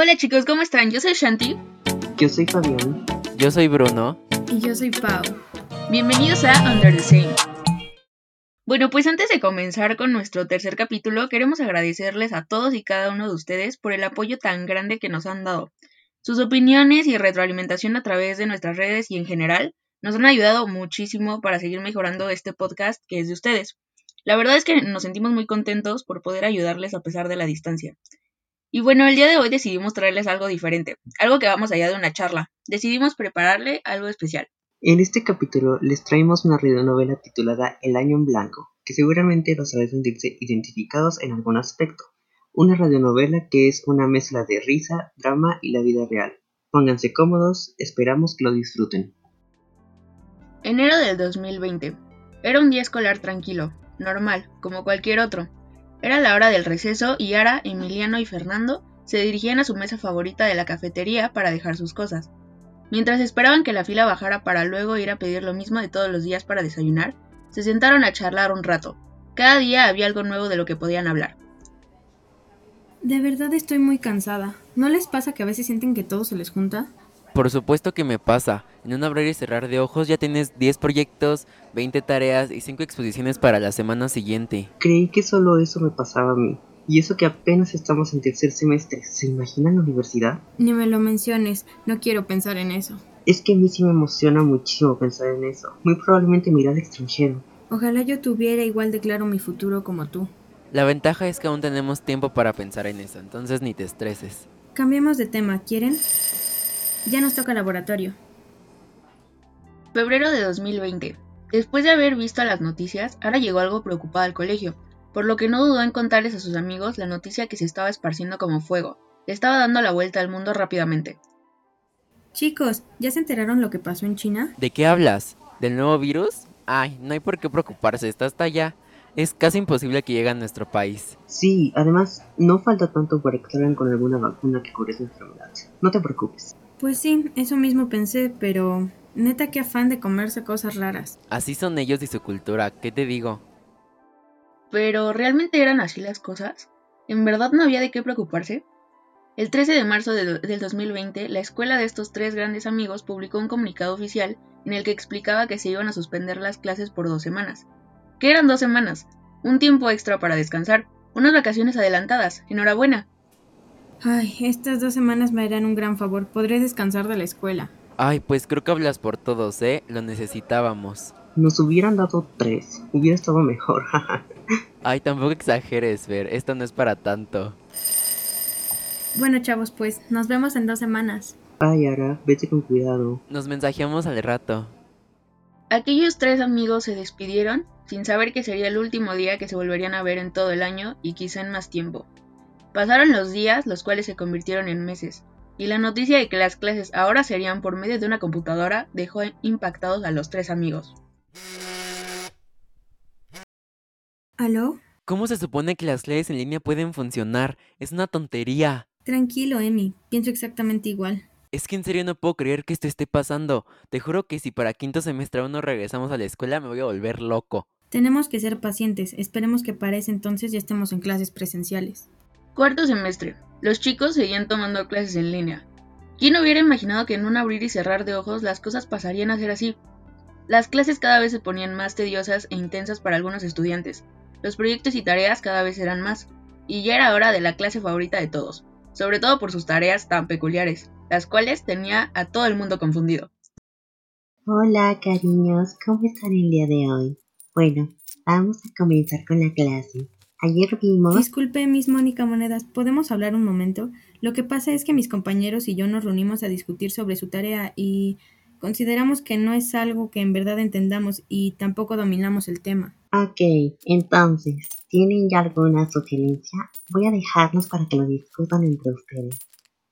Hola chicos, ¿cómo están? Yo soy Shanti. Yo soy Fabián. Yo soy Bruno. Y yo soy Pau. Bienvenidos a Under the Same. Bueno, pues antes de comenzar con nuestro tercer capítulo, queremos agradecerles a todos y cada uno de ustedes por el apoyo tan grande que nos han dado. Sus opiniones y retroalimentación a través de nuestras redes y en general nos han ayudado muchísimo para seguir mejorando este podcast que es de ustedes. La verdad es que nos sentimos muy contentos por poder ayudarles a pesar de la distancia. Y bueno, el día de hoy decidimos traerles algo diferente, algo que vamos allá de una charla. Decidimos prepararle algo especial. En este capítulo les traemos una radionovela titulada El año en blanco, que seguramente los hará sentirse identificados en algún aspecto. Una radionovela que es una mezcla de risa, drama y la vida real. Pónganse cómodos, esperamos que lo disfruten. Enero del 2020. Era un día escolar tranquilo, normal, como cualquier otro. Era la hora del receso y Ara, Emiliano y Fernando se dirigían a su mesa favorita de la cafetería para dejar sus cosas. Mientras esperaban que la fila bajara para luego ir a pedir lo mismo de todos los días para desayunar, se sentaron a charlar un rato. Cada día había algo nuevo de lo que podían hablar. De verdad estoy muy cansada. ¿No les pasa que a veces sienten que todo se les junta? Por supuesto que me pasa. En un abrir y cerrar de ojos ya tienes 10 proyectos, 20 tareas y 5 exposiciones para la semana siguiente. Creí que solo eso me pasaba a mí. Y eso que apenas estamos en tercer semestre. ¿Se imaginan la universidad? Ni me lo menciones. No quiero pensar en eso. Es que a mí sí me emociona muchísimo pensar en eso. Muy probablemente mirar al extranjero. Ojalá yo tuviera igual de claro mi futuro como tú. La ventaja es que aún tenemos tiempo para pensar en eso, entonces ni te estreses. Cambiemos de tema, ¿quieren? Ya nos toca laboratorio. Febrero de 2020. Después de haber visto las noticias, ahora llegó algo preocupada al colegio, por lo que no dudó en contarles a sus amigos la noticia que se estaba esparciendo como fuego. Le estaba dando la vuelta al mundo rápidamente. Chicos, ¿ya se enteraron lo que pasó en China? ¿De qué hablas? ¿Del nuevo virus? Ay, no hay por qué preocuparse, está hasta allá. Es casi imposible que llegue a nuestro país. Sí, además, no falta tanto para que salgan con alguna vacuna que cure esa enfermedad. No te preocupes. Pues sí, eso mismo pensé, pero neta qué afán de comerse cosas raras. Así son ellos y su cultura, ¿qué te digo? Pero ¿realmente eran así las cosas? ¿En verdad no había de qué preocuparse? El 13 de marzo de- del 2020, la escuela de estos tres grandes amigos publicó un comunicado oficial en el que explicaba que se iban a suspender las clases por dos semanas. ¿Qué eran dos semanas? Un tiempo extra para descansar, unas vacaciones adelantadas, enhorabuena. Ay, estas dos semanas me harán un gran favor. Podré descansar de la escuela. Ay, pues creo que hablas por todos, ¿eh? Lo necesitábamos. Nos hubieran dado tres. Hubiera estado mejor. Ay, tampoco exageres, Ver, esto no es para tanto. Bueno, chavos, pues nos vemos en dos semanas. Ay, Ara, vete con cuidado. Nos mensajeamos al rato. Aquellos tres amigos se despidieron sin saber que sería el último día que se volverían a ver en todo el año y quizá en más tiempo. Pasaron los días, los cuales se convirtieron en meses, y la noticia de que las clases ahora serían por medio de una computadora dejó impactados a los tres amigos. ¿Aló? ¿Cómo se supone que las clases en línea pueden funcionar? Es una tontería. Tranquilo, Emi. Pienso exactamente igual. Es que en serio no puedo creer que esto esté pasando. Te juro que si para quinto semestre aún no regresamos a la escuela me voy a volver loco. Tenemos que ser pacientes. Esperemos que para ese entonces ya estemos en clases presenciales. Cuarto semestre. Los chicos seguían tomando clases en línea. ¿Quién hubiera imaginado que en un abrir y cerrar de ojos las cosas pasarían a ser así? Las clases cada vez se ponían más tediosas e intensas para algunos estudiantes. Los proyectos y tareas cada vez eran más. Y ya era hora de la clase favorita de todos, sobre todo por sus tareas tan peculiares, las cuales tenía a todo el mundo confundido. Hola, cariños, ¿cómo están el día de hoy? Bueno, vamos a comenzar con la clase. Ayer vimos... Disculpe, Miss Mónica Monedas, ¿podemos hablar un momento? Lo que pasa es que mis compañeros y yo nos reunimos a discutir sobre su tarea y consideramos que no es algo que en verdad entendamos y tampoco dominamos el tema. Ok, entonces, ¿tienen ya alguna sugerencia? Voy a dejarlos para que lo discutan entre ustedes.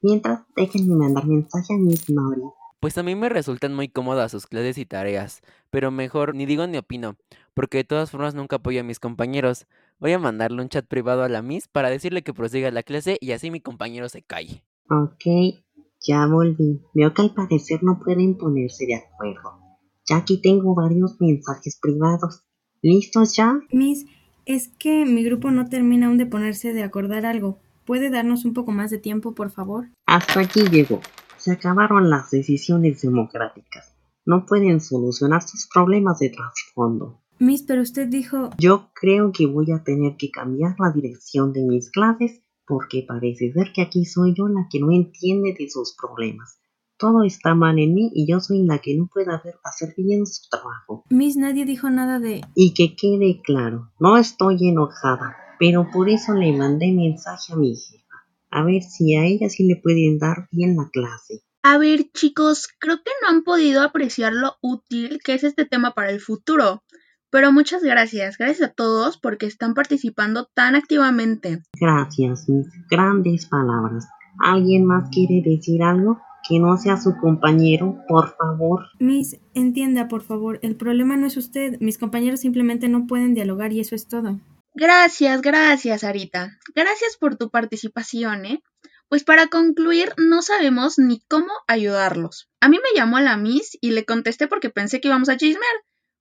Mientras, déjenme mandar mensaje a Miss Mori. Pues a mí me resultan muy cómodas sus clases y tareas, pero mejor ni digo ni opino, porque de todas formas nunca apoyo a mis compañeros. Voy a mandarle un chat privado a la Miss para decirle que prosiga la clase y así mi compañero se calle. Ok, ya volví. Veo que al parecer no pueden ponerse de acuerdo. Ya aquí tengo varios mensajes privados. ¿Listos ya? Miss, es que mi grupo no termina aún de ponerse de acordar algo. ¿Puede darnos un poco más de tiempo, por favor? Hasta aquí llegó. Se acabaron las decisiones democráticas. No pueden solucionar sus problemas de trasfondo. Miss, pero usted dijo... Yo creo que voy a tener que cambiar la dirección de mis clases porque parece ser que aquí soy yo la que no entiende de sus problemas. Todo está mal en mí y yo soy la que no puede hacer, hacer bien su trabajo. Miss, nadie dijo nada de... Y que quede claro, no estoy enojada, pero por eso le mandé mensaje a mi jefa. A ver si a ella sí le pueden dar bien la clase. A ver, chicos, creo que no han podido apreciar lo útil que es este tema para el futuro. Pero muchas gracias, gracias a todos porque están participando tan activamente. Gracias, mis grandes palabras. ¿Alguien más quiere decir algo? Que no sea su compañero, por favor. Miss, entienda, por favor, el problema no es usted. Mis compañeros simplemente no pueden dialogar y eso es todo. Gracias, gracias, Arita. Gracias por tu participación, ¿eh? Pues para concluir, no sabemos ni cómo ayudarlos. A mí me llamó la Miss y le contesté porque pensé que íbamos a chismear,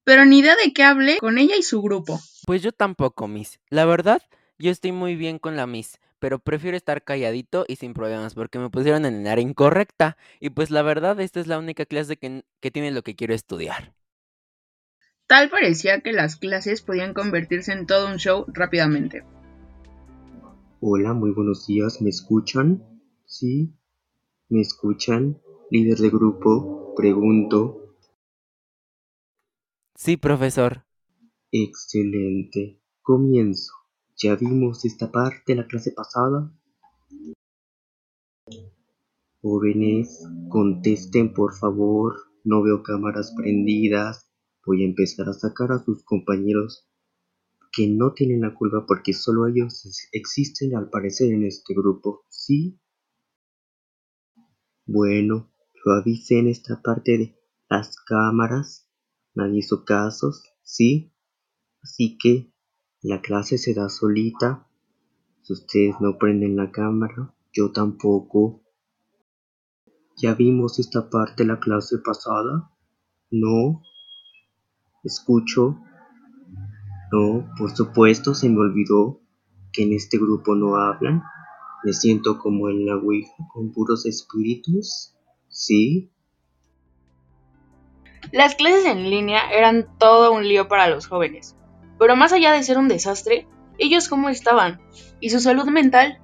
pero ni idea de qué hablé con ella y su grupo. Pues yo tampoco, Miss. La verdad, yo estoy muy bien con la Miss, pero prefiero estar calladito y sin problemas porque me pusieron en el área incorrecta. Y pues la verdad, esta es la única clase que, que tiene lo que quiero estudiar. Tal parecía que las clases podían convertirse en todo un show rápidamente. Hola, muy buenos días, ¿me escuchan? ¿Sí? ¿Me escuchan? Líder de grupo, pregunto. Sí, profesor. Excelente. Comienzo. ¿Ya vimos esta parte de la clase pasada? Jóvenes, contesten por favor. No veo cámaras prendidas. Voy a empezar a sacar a sus compañeros que no tienen la culpa porque solo ellos existen al parecer en este grupo, ¿sí? Bueno, lo avisé en esta parte de las cámaras, nadie hizo casos, ¿sí? Así que la clase se da solita, si ustedes no prenden la cámara, yo tampoco. ¿Ya vimos esta parte la clase pasada? No. Escucho. No, por supuesto, se me olvidó que en este grupo no hablan. Me siento como en la Ouija con puros espíritus. ¿Sí? Las clases en línea eran todo un lío para los jóvenes. Pero más allá de ser un desastre, ellos cómo estaban y su salud mental.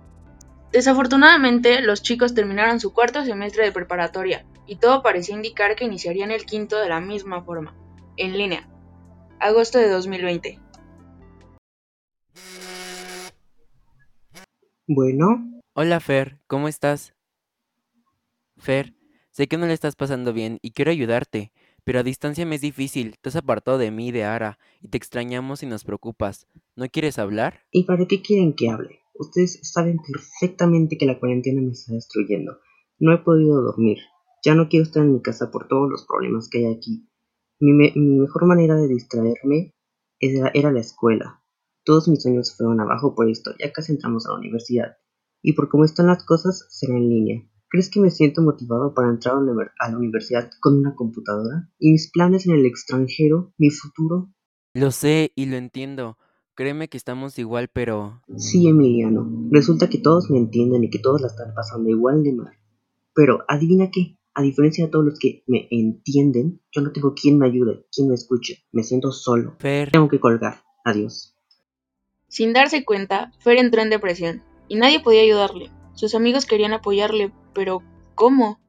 Desafortunadamente, los chicos terminaron su cuarto semestre de preparatoria y todo parecía indicar que iniciarían el quinto de la misma forma, en línea. Agosto de 2020. Bueno, Hola, Fer, ¿cómo estás? Fer, sé que no le estás pasando bien y quiero ayudarte, pero a distancia me es difícil. Te has apartado de mí y de Ara y te extrañamos y nos preocupas. ¿No quieres hablar? ¿y para qué quieren que hable? Ustedes saben perfectamente que la cuarentena me está destruyendo. No he podido dormir. Ya no quiero estar en mi casa por todos los problemas que hay aquí. Mi, me- mi mejor manera de distraerme era, era la escuela. Todos mis sueños fueron abajo por esto. Ya casi entramos a la universidad. Y por cómo están las cosas, será en línea. ¿Crees que me siento motivado para entrar a la universidad con una computadora? ¿Y mis planes en el extranjero? ¿Mi futuro? Lo sé y lo entiendo. Créeme que estamos igual, pero... Sí, Emiliano. Resulta que todos me entienden y que todos la están pasando igual de mal. Pero, adivina qué, a diferencia de todos los que me entienden, yo no tengo quien me ayude, quien me escuche. Me siento solo. Fer, Tengo que colgar. Adiós. Sin darse cuenta, Fer entró en depresión y nadie podía ayudarle. Sus amigos querían apoyarle, pero ¿cómo?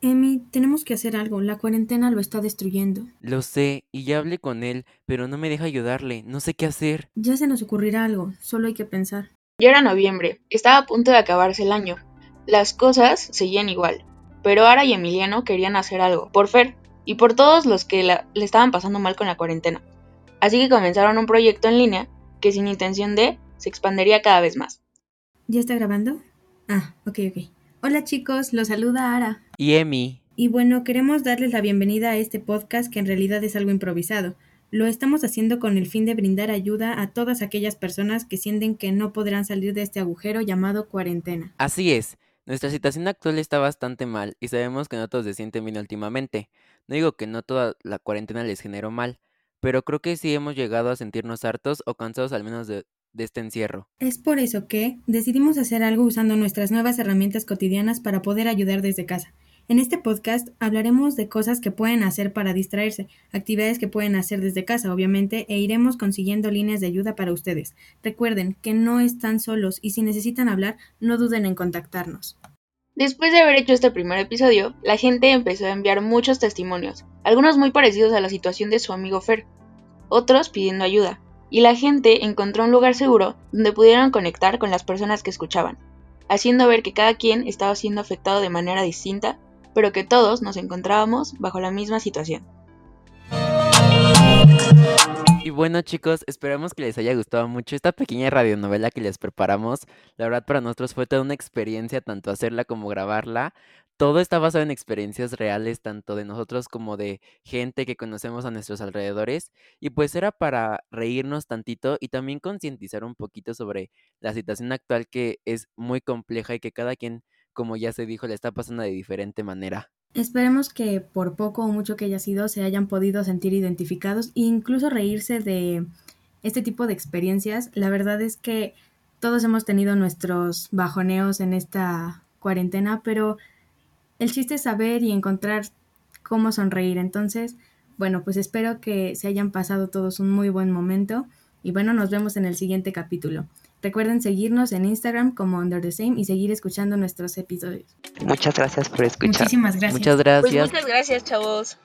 Emi, tenemos que hacer algo. La cuarentena lo está destruyendo. lo sé y ya hablé con él, pero no me deja ayudarle. No sé qué hacer. Ya se nos ocurrirá algo. Solo hay que pensar. Ya era noviembre, estaba a punto de acabarse el año. Las cosas seguían igual, pero Ara y Emiliano querían hacer algo, por Fer y por todos los que la- le estaban pasando mal con la cuarentena. Así que comenzaron un proyecto en línea que sin intención de se expandería cada vez más. ¿Ya está grabando? Ah, ok, ok. Hola chicos, los saluda Ara. Y Emi, Y bueno, queremos darles la bienvenida a este podcast que en realidad es algo improvisado. Lo estamos haciendo con el fin de brindar ayuda a todas aquellas personas que sienten que no podrán salir de este agujero llamado cuarentena. así es. Nuestra situación actual está bastante mal y sabemos que no todos se sienten bien últimamente. No digo que no toda la cuarentena les generó mal, pero creo que sí hemos llegado a sentirnos hartos o cansados al menos de, de este encierro. Es por eso que decidimos hacer algo usando nuestras nuevas herramientas cotidianas para poder ayudar desde casa. En este podcast hablaremos de cosas que pueden hacer para distraerse, actividades que pueden hacer desde casa, obviamente, e iremos consiguiendo líneas de ayuda para ustedes. Recuerden que no están solos y si necesitan hablar, no duden en contactarnos. Después de haber hecho este primer episodio, la gente empezó a enviar muchos testimonios, algunos muy parecidos a la situación de su amigo Fer, otros pidiendo ayuda, y la gente encontró un lugar seguro donde pudieron conectar con las personas que escuchaban, haciendo ver que cada quien estaba siendo afectado de manera distinta pero que todos nos encontrábamos bajo la misma situación. Y bueno chicos, esperamos que les haya gustado mucho esta pequeña radionovela que les preparamos. La verdad para nosotros fue toda una experiencia tanto hacerla como grabarla. Todo está basado en experiencias reales, tanto de nosotros como de gente que conocemos a nuestros alrededores. Y pues era para reírnos tantito y también concientizar un poquito sobre la situación actual que es muy compleja y que cada quien como ya se dijo, le está pasando de diferente manera. Esperemos que por poco o mucho que haya sido se hayan podido sentir identificados e incluso reírse de este tipo de experiencias. La verdad es que todos hemos tenido nuestros bajoneos en esta cuarentena, pero el chiste es saber y encontrar cómo sonreír. Entonces, bueno, pues espero que se hayan pasado todos un muy buen momento y bueno, nos vemos en el siguiente capítulo. Recuerden seguirnos en Instagram como Under the Same y seguir escuchando nuestros episodios. Muchas gracias por escuchar. Muchísimas gracias. Muchas gracias. Pues muchas gracias, chavos.